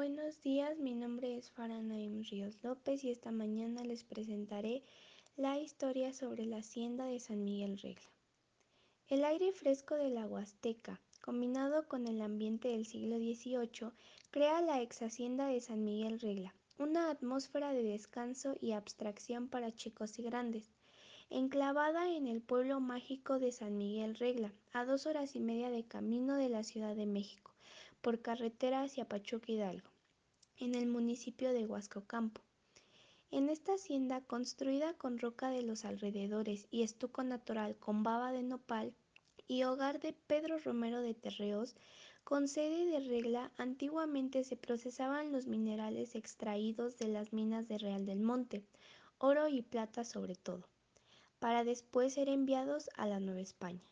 Buenos días, mi nombre es Faranaim Ríos López y esta mañana les presentaré la historia sobre la hacienda de San Miguel Regla. El aire fresco de la Huasteca, combinado con el ambiente del siglo XVIII, crea la ex hacienda de San Miguel Regla, una atmósfera de descanso y abstracción para chicos y grandes. Enclavada en el pueblo mágico de San Miguel Regla, a dos horas y media de camino de la Ciudad de México, por carretera hacia Pachuca Hidalgo, en el municipio de Huascocampo. En esta hacienda, construida con roca de los alrededores y estuco natural con baba de nopal, y hogar de Pedro Romero de Terreos, con sede de regla, antiguamente se procesaban los minerales extraídos de las minas de Real del Monte, oro y plata sobre todo, para después ser enviados a la Nueva España.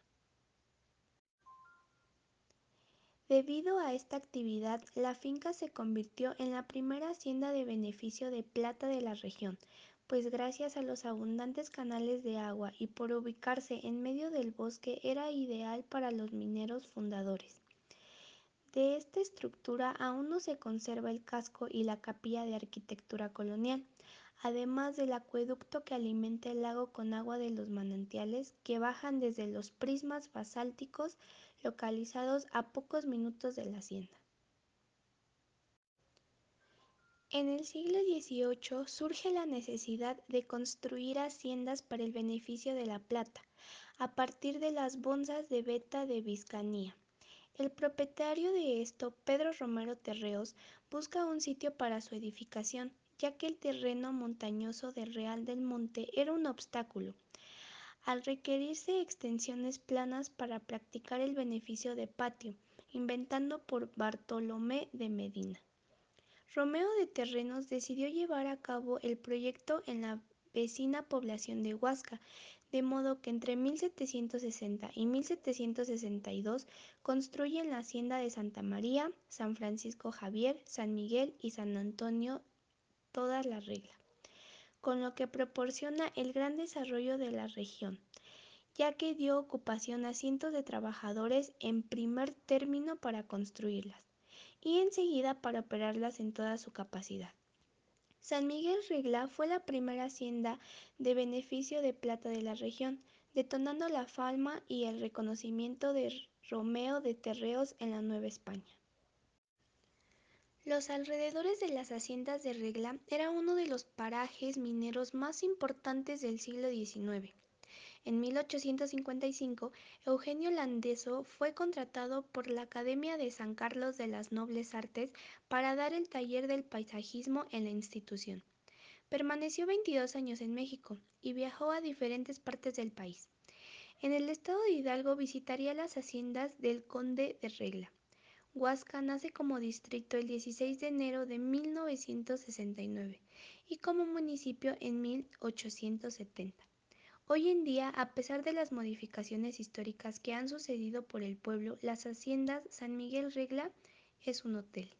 Debido a esta actividad, la finca se convirtió en la primera hacienda de beneficio de plata de la región, pues gracias a los abundantes canales de agua y por ubicarse en medio del bosque era ideal para los mineros fundadores. De esta estructura aún no se conserva el casco y la capilla de arquitectura colonial, además del acueducto que alimenta el lago con agua de los manantiales que bajan desde los prismas basálticos localizados a pocos minutos de la hacienda. En el siglo XVIII surge la necesidad de construir haciendas para el beneficio de la plata, a partir de las bonzas de Beta de Vizcanía. El propietario de esto, Pedro Romero Terreos, busca un sitio para su edificación, ya que el terreno montañoso de Real del Monte era un obstáculo, al requerirse extensiones planas para practicar el beneficio de patio, inventando por Bartolomé de Medina. Romeo de Terrenos decidió llevar a cabo el proyecto en la vecina población de Huasca, de modo que entre 1760 y 1762 construyen la hacienda de Santa María, San Francisco Javier, San Miguel y San Antonio, toda la regla, con lo que proporciona el gran desarrollo de la región, ya que dio ocupación a cientos de trabajadores en primer término para construirlas y enseguida para operarlas en toda su capacidad. San Miguel Regla fue la primera hacienda de beneficio de plata de la región, detonando la fama y el reconocimiento de Romeo de Terreos en la Nueva España. Los alrededores de las haciendas de Regla era uno de los parajes mineros más importantes del siglo XIX. En 1855, Eugenio Landeso fue contratado por la Academia de San Carlos de las Nobles Artes para dar el taller del paisajismo en la institución. Permaneció 22 años en México y viajó a diferentes partes del país. En el estado de Hidalgo visitaría las haciendas del conde de Regla. Huasca nace como distrito el 16 de enero de 1969 y como municipio en 1870. Hoy en día, a pesar de las modificaciones históricas que han sucedido por el pueblo, las haciendas San Miguel Regla es un hotel.